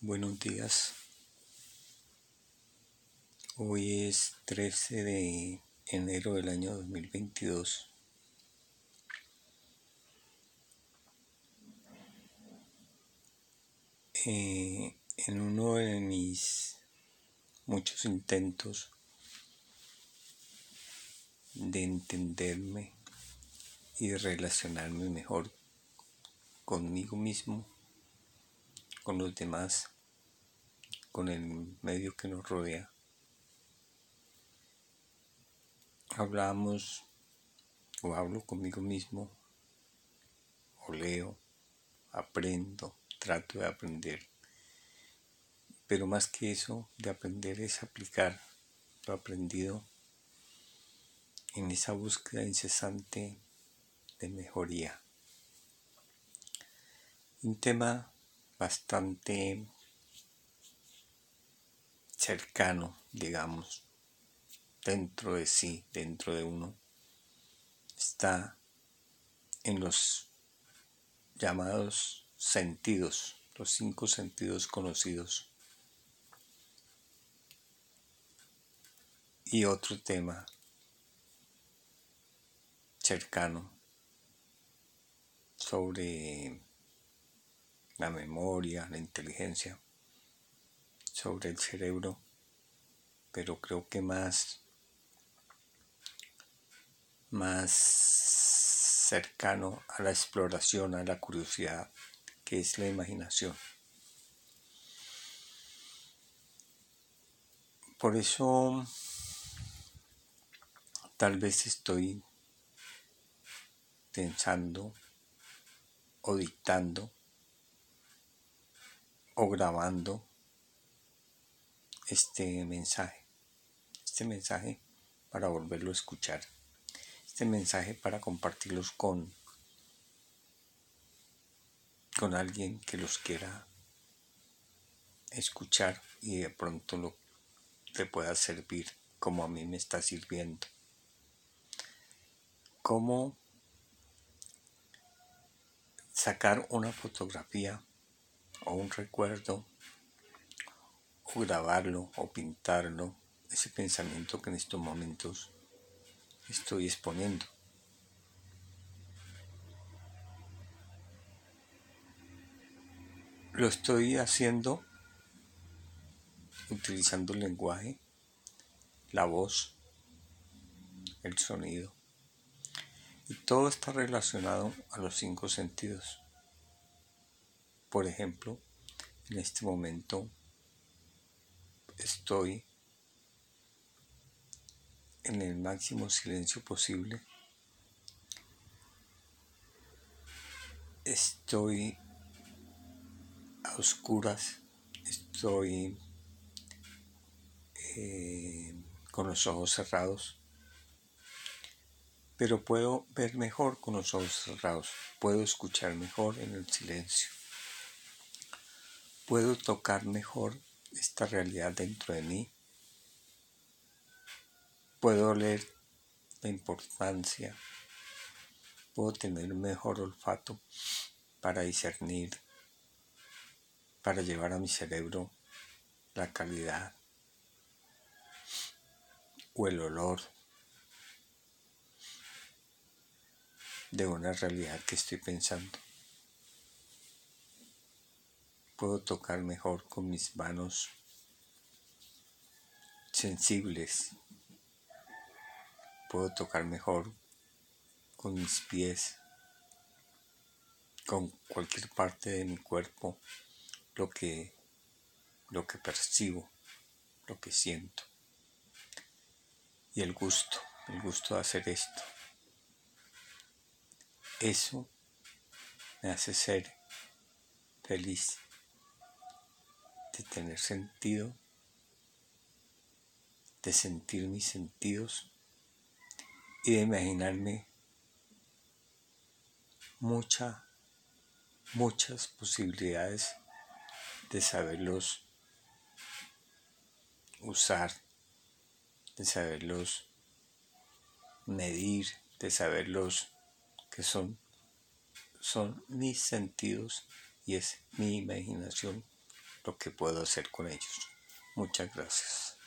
Buenos días. Hoy es 13 de enero del año 2022. Eh, en uno de mis muchos intentos de entenderme y de relacionarme mejor conmigo mismo, con los demás, con el medio que nos rodea. Hablamos o hablo conmigo mismo, o leo, aprendo, trato de aprender. Pero más que eso, de aprender es aplicar lo aprendido en esa búsqueda incesante de mejoría. Un tema bastante cercano, digamos, dentro de sí, dentro de uno, está en los llamados sentidos, los cinco sentidos conocidos. Y otro tema cercano sobre la memoria, la inteligencia, sobre el cerebro, pero creo que más, más cercano a la exploración, a la curiosidad, que es la imaginación. Por eso tal vez estoy pensando o dictando o grabando este mensaje, este mensaje para volverlo a escuchar, este mensaje para compartirlos con, con alguien que los quiera escuchar y de pronto lo, le pueda servir como a mí me está sirviendo. Cómo sacar una fotografía o un recuerdo, o grabarlo o pintarlo, ese pensamiento que en estos momentos estoy exponiendo. Lo estoy haciendo utilizando el lenguaje, la voz, el sonido. Y todo está relacionado a los cinco sentidos. Por ejemplo, en este momento estoy en el máximo silencio posible. Estoy a oscuras, estoy eh, con los ojos cerrados, pero puedo ver mejor con los ojos cerrados, puedo escuchar mejor en el silencio puedo tocar mejor esta realidad dentro de mí. Puedo leer la importancia. Puedo tener un mejor olfato para discernir, para llevar a mi cerebro la calidad o el olor de una realidad que estoy pensando puedo tocar mejor con mis manos sensibles. Puedo tocar mejor con mis pies, con cualquier parte de mi cuerpo, lo que, lo que percibo, lo que siento. Y el gusto, el gusto de hacer esto. Eso me hace ser feliz de tener sentido, de sentir mis sentidos y de imaginarme muchas, muchas posibilidades de saberlos usar, de saberlos medir, de saberlos que son, son mis sentidos y es mi imaginación lo que puedo hacer con ellos. Muchas gracias.